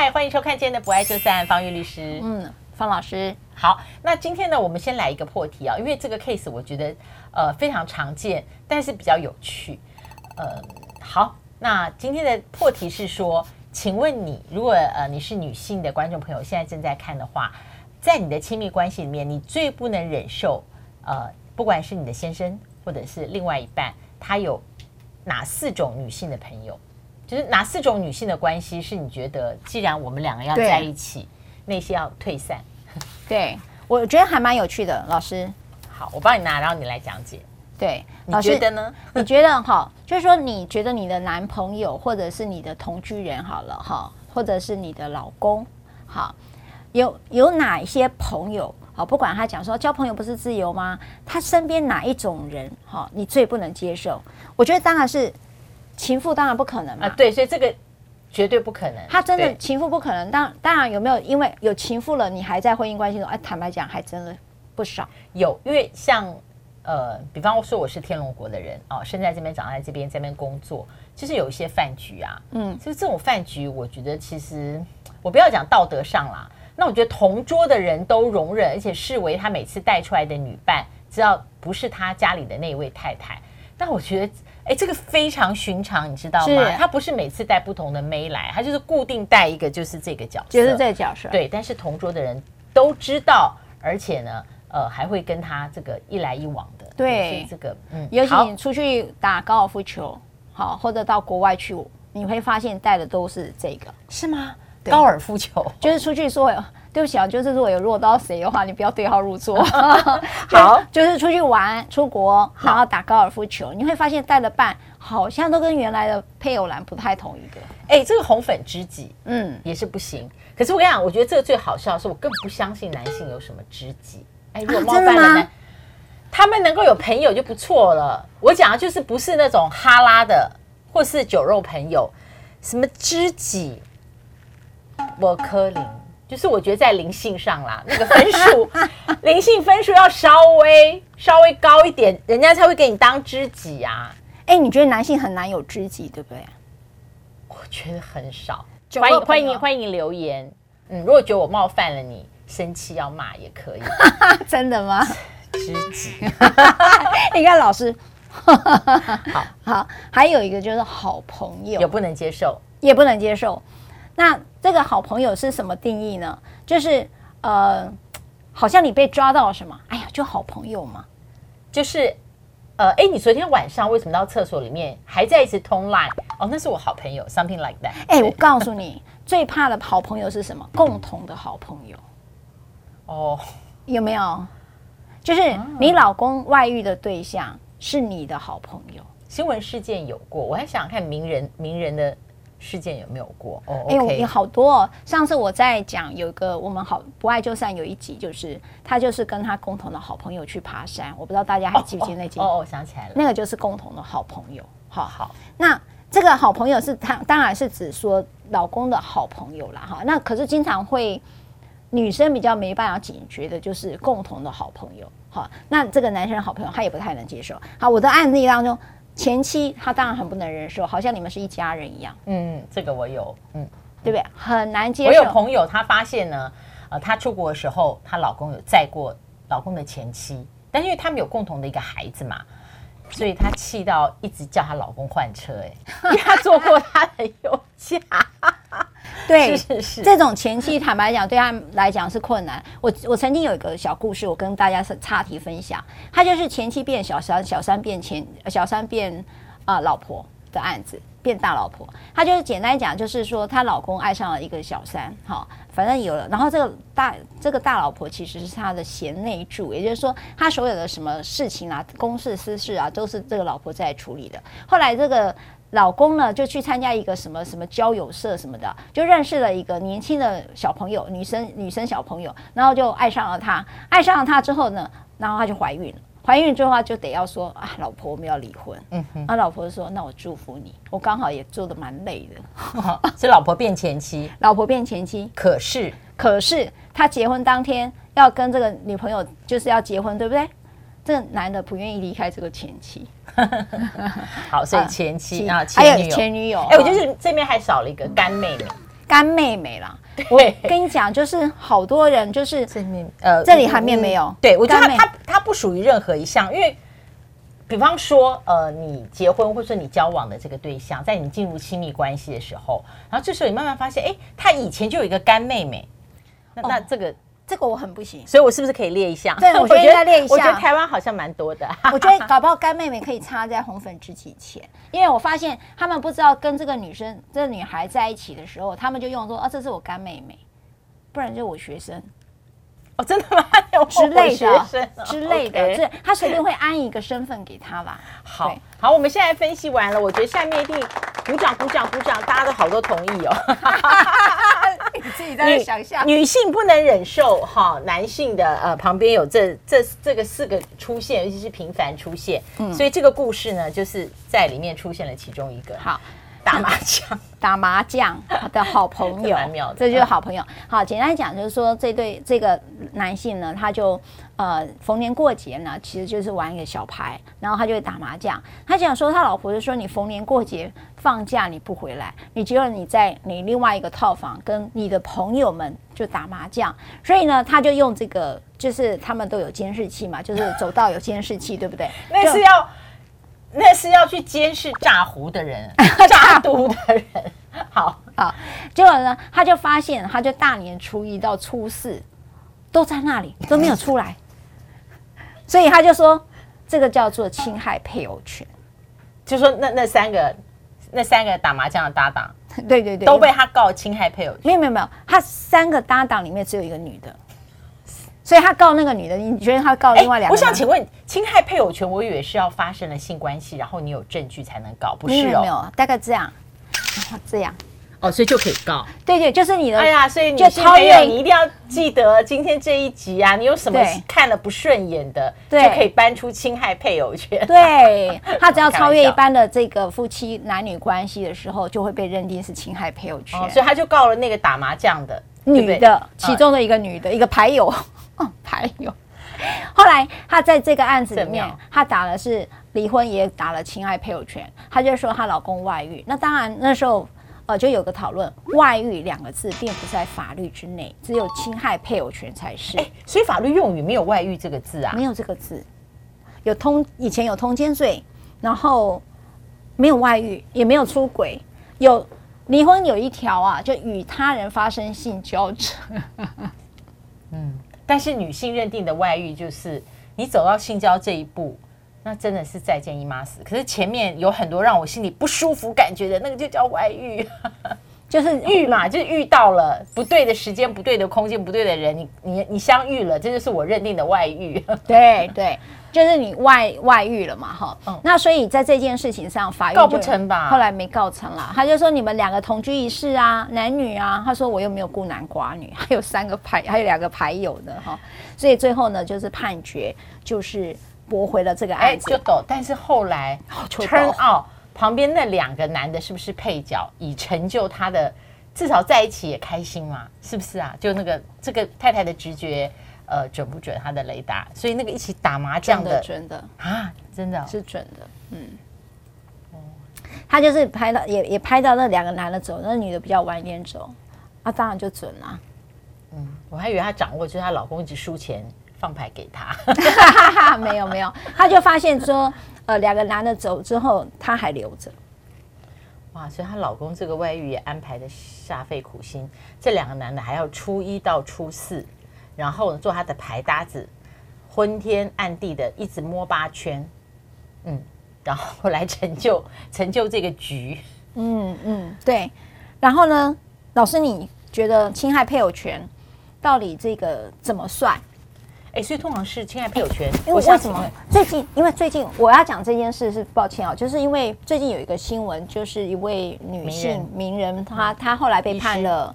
嗨，欢迎收看今天的《不爱就散》，方玉律师。嗯，方老师好。那今天呢，我们先来一个破题啊，因为这个 case 我觉得呃非常常见，但是比较有趣。呃，好，那今天的破题是说，请问你如果呃你是女性的观众朋友，现在正在看的话，在你的亲密关系里面，你最不能忍受呃，不管是你的先生或者是另外一半，他有哪四种女性的朋友？就是哪四种女性的关系是你觉得，既然我们两个要在一起，那些要退散？对，我觉得还蛮有趣的，老师。好，我帮你拿，然后你来讲解。对，你觉得呢？你觉得哈，就是说，你觉得你的男朋友，或者是你的同居人，好了哈，或者是你的老公，好，有有哪一些朋友？好，不管他讲说交朋友不是自由吗？他身边哪一种人，哈，你最不能接受？我觉得当然是。情妇当然不可能嘛，啊，对，所以这个绝对不可能。他真的情妇不可能。当当然有没有因为有情妇了，你还在婚姻关系中？哎，坦白讲，还真的不少。有，因为像呃，比方说我是天龙国的人哦，生在这边，长在这边，在这边工作，就是有一些饭局啊，嗯，就是这种饭局，我觉得其实我不要讲道德上啦，那我觉得同桌的人都容忍，而且视为他每次带出来的女伴，只要不是他家里的那位太太，但我觉得。哎，这个非常寻常，你知道吗？他不是每次带不同的妹来，他就是固定带一个，就是这个角色，就是这个角色。对，但是同桌的人都知道，而且呢，呃，还会跟他这个一来一往的。对，所以这个，嗯，尤其你出去打高尔夫球，好，或者到国外去，你会发现带的都是这个，是吗？高尔夫球就是出去说。对不起啊，就是如果有落到谁的话，你不要对号入座。好，就是出去玩、出国，然后打高尔夫球，你会发现带的伴好像都跟原来的配偶栏不太同一个。哎，这个红粉知己，嗯，也是不行。可是我跟你讲，我觉得这个最好笑的是，我更不相信男性有什么知己。哎，如果冒犯了男，啊、他们能够有朋友就不错了。我讲的就是不是那种哈拉的，或是酒肉朋友，什么知己，我柯林。就是我觉得在灵性上啦，那个分数，灵性分数要稍微稍微高一点，人家才会给你当知己啊。哎、欸，你觉得男性很难有知己，对不对？我觉得很少。欢迎欢迎欢迎留言。嗯，如果觉得我冒犯了你，生气要骂也可以。真的吗？知己。你看老师。好好，还有一个就是好朋友，也不能接受，也不能接受。那这个好朋友是什么定义呢？就是呃，好像你被抓到了什么？哎呀，就好朋友嘛。就是呃，哎，你昨天晚上为什么到厕所里面还在一直通 line？哦，那是我好朋友，something like that。哎，我告诉你，最怕的好朋友是什么？共同的好朋友。哦，有没有？就是你老公外遇的对象是你的好朋友。新闻事件有过，我还想想看名人名人的。事件有没有过？哦，哎，有好多哦。上次我在讲有一个我们好不爱就散有一集，就是他就是跟他共同的好朋友去爬山。我不知道大家还记不记得那集？哦，我想起来了，那个就是共同的好朋友。好好，那这个好朋友是他当然是指说老公的好朋友啦。哈，那可是经常会女生比较没办法警觉的，就是共同的好朋友。好，那这个男生好朋友他也不太能接受。好，我的案例当中。前妻他当然很不能忍受，好像你们是一家人一样。嗯，这个我有，嗯，对不对？很难接受。我有朋友，她发现呢，呃，她出国的时候，她老公有载过老公的前妻，但因为他们有共同的一个孩子嘛，所以她气到一直叫她老公换车，哎，因为她坐过他的油价。对，是是是，这种前期 坦白讲，对他来讲是困难。我我曾经有一个小故事，我跟大家是岔题分享。他就是前期变小三，小三变前，小三变啊、呃、老婆的案子，变大老婆。他就是简单讲，就是说她老公爱上了一个小三，好，反正有了。然后这个大这个大老婆其实是他的贤内助，也就是说，他所有的什么事情啊，公事私事啊，都是这个老婆在处理的。后来这个。老公呢，就去参加一个什么什么交友社什么的，就认识了一个年轻的小朋友，女生女生小朋友，然后就爱上了他。爱上了他之后呢，然后他就怀孕了。怀孕之后就得要说啊，老婆我们要离婚。嗯哼，啊，老婆就说那我祝福你，我刚好也做的蛮累的。是老婆变前妻，老婆变前妻。可是可是他结婚当天要跟这个女朋友就是要结婚，对不对？这个男的不愿意离开这个前妻。好，所以前妻啊，还有前女友。哎，我就是这边还少了一个干妹妹。干妹妹啦。对我跟你讲，就是好多人就是这面呃，这里还面没有。嗯、对我觉得他他他不属于任何一项，因为比方说呃，你结婚或者说你交往的这个对象，在你进入亲密关系的时候，然后这时候你慢慢发现，哎，他以前就有一个干妹妹，那、哦、那这个。这个我很不行，所以我是不是可以列一下？对，我觉得 应该列一下。我觉得台湾好像蛮多的。我觉得搞不好干妹妹可以插在红粉知己前，因为我发现他们不知道跟这个女生、这个女孩在一起的时候，他们就用说啊，这是我干妹妹，不然就是我学生。哦，真的吗？之类的，哦、之类的，这他随便会安一个身份给他吧。好好，我们现在分析完了，我觉得下面一定鼓掌、鼓掌、鼓掌，大家都好多同意哦。你自己在想象，女性不能忍受哈，男性的呃旁边有这这这个四个出现，尤其是频繁出现，嗯，所以这个故事呢，就是在里面出现了其中一个。好。打麻将，打麻将的好朋友，这就是好朋友。好，简单讲就是说，这对这个男性呢，他就呃逢年过节呢，其实就是玩一个小牌，然后他就会打麻将。他讲说，他老婆就说，你逢年过节放假你不回来，你只有你在你另外一个套房跟你的朋友们就打麻将，所以呢，他就用这个，就是他们都有监视器嘛，就是走道有监视器，对不对？那是要。那是要去监视炸胡的人，炸毒的人。好好，结果呢，他就发现，他就大年初一到初四都在那里，都没有出来，所以他就说，这个叫做侵害配偶权。就说那那三个那三个打麻将的搭档，对对对，都被他告侵害配偶权。没有没有没有，他三个搭档里面只有一个女的。所以他告那个女的，你觉得他告另外两个？我想请问，侵害配偶权，我以为是要发生了性关系，然后你有证据才能告，不是哦？没有，没有，大概这样，这样哦，所以就可以告。对对，就是你的。哎呀，所以就超越，你一定要记得今天这一集啊，你有什么看了不顺眼的，就可以搬出侵害配偶权。对，他只要超越一般的这个夫妻男女关系的时候，就会被认定是侵害配偶权。所以他就告了那个打麻将的女的，其中的一个女的，一个牌友。哦，还有，后来他在这个案子里面，他打的是离婚，也打了侵害配偶权。他就说她老公外遇。那当然那时候呃就有个讨论，外遇两个字并不在法律之内，只有侵害配偶权才是。欸，所以法律用语没有外遇这个字啊？没有这个字，有通以前有通奸罪，然后没有外遇，也没有出轨。有离婚有一条啊，就与他人发生性交者。嗯。但是女性认定的外遇就是你走到性交这一步，那真的是再见姨妈死。可是前面有很多让我心里不舒服感觉的那个就叫外遇，就是遇嘛，就是遇到了不对的时间、不对的空间、不对的人，你你你相遇了，这就是我认定的外遇。对对。就是你外外遇了嘛，哈、嗯，那所以在这件事情上，法院告不成吧？后来没告成啦，他就说你们两个同居一室啊，男女啊，他说我又没有孤男寡女，还有三个牌，还有两个牌友的哈，所以最后呢，就是判决就是驳回了这个案子。就抖，但是后来 turn out 旁边那两个男的是不是配角，以成就他的至少在一起也开心嘛？是不是啊？就那个这个太太的直觉。呃，准不准他的雷达？所以那个一起打麻将的，真的啊，真的是准的。嗯，哦，他就是拍到也也拍到那两个男的走，那女的比较晚一点走，啊，当然就准了。嗯，我还以为她掌握就是她老公一直输钱放牌给他，没有没有，他就发现说，呃，两个男的走之后，他还留着。哇，所以她老公这个外遇也安排的煞费苦心，这两个男的还要初一到初四。然后做他的牌搭子，昏天暗地的一直摸八圈，嗯，然后来成就 成就这个局，嗯嗯，对。然后呢，老师，你觉得侵害配偶权到底这个怎么算？哎，所以通常是侵害配偶权。因为为什么最近？因为最近我要讲这件事是抱歉啊，就是因为最近有一个新闻，就是一位女性名人，她她后来被判了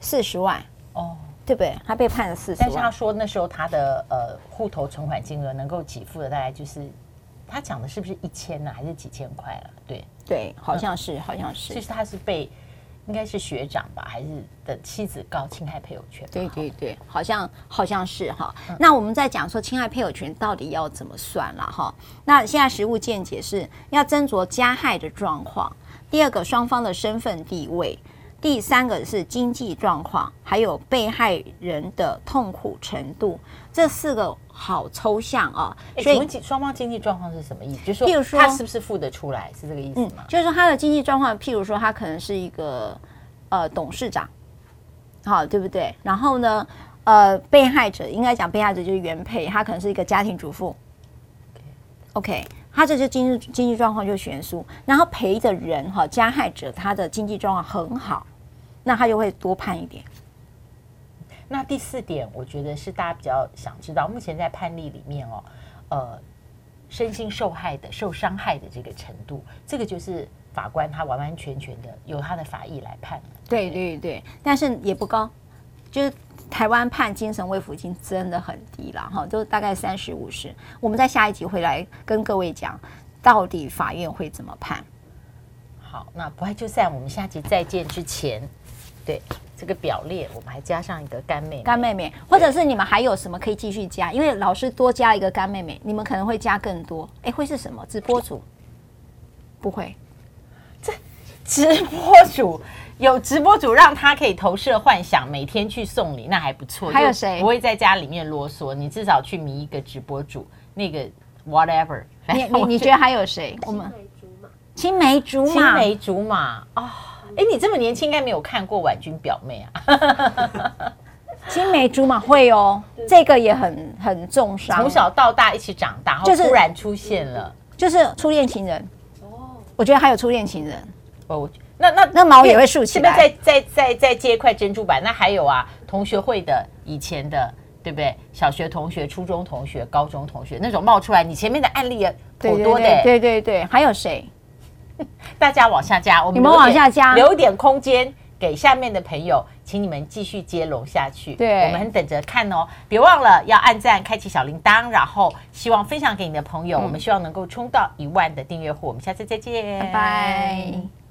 四十万哦。对不对？她被判了四十万，但是她说那时候她的呃户头存款金额能够给付的大概就是，她讲的是不是一千呢，还是几千块了？对对，好像是，嗯、好像是。其实她是被应该是学长吧，还是的妻子告侵害配偶权？对对对，好像好像是哈。那我们在讲说侵害配偶权到底要怎么算了哈？那现在实务见解是要斟酌加害的状况，第二个双方的身份地位。第三个是经济状况，还有被害人的痛苦程度，这四个好抽象啊。所以双方经济状况是什么意思？就是说他是不是付得出来，是这个意思吗？嗯、就是说他的经济状况，譬如说他可能是一个呃董事长，好对不对？然后呢，呃，被害者应该讲被害者就是原配，他可能是一个家庭主妇。OK。他这就经济经济状况就悬殊，然后赔的人哈，加害者他的经济状况很好，那他就会多判一点。那第四点，我觉得是大家比较想知道，目前在判例里面哦，呃，身心受害的、受伤害的这个程度，这个就是法官他完完全全的由他的法医来判。对对对，但是也不高，就是。台湾判精神慰抚金真的很低了哈，就大概三十五十。我们在下一集会来跟各位讲，到底法院会怎么判。好，那不爱就散。我们下集再见之前，对这个表列，我们还加上一个干妹妹。干妹妹，或者是你们还有什么可以继续加？因为老师多加一个干妹妹，你们可能会加更多。哎，会是什么？直播主？不会，这直播主。有直播主让他可以投射幻想，每天去送礼，那还不错。还有谁不会在家里面啰嗦？你至少去迷一个直播主，那个 whatever。你你 你觉得还有谁？我们青梅竹马，青梅竹马啊！哎、哦欸，你这么年轻，应该没有看过婉君表妹啊？青梅竹马会哦，这个也很很重伤。从小到大一起长大，就是突然出现了，就是初恋情人。哦，我觉得还有初恋情人。哦。那那那毛也会竖起来，是不是再再再再接一块珍珠板？那还有啊，同学会的以前的，对不对？小学同学、初中同学、高中同学那种冒出来，你前面的案例也颇多的。对对对，对对对，还有谁？大家往下加，我们你们往下加，留点空间给下面的朋友，请你们继续接龙下去。对，我们很等着看哦。别忘了要按赞、开启小铃铛，然后希望分享给你的朋友。嗯、我们希望能够冲到一万的订阅户。我们下次再见，拜拜。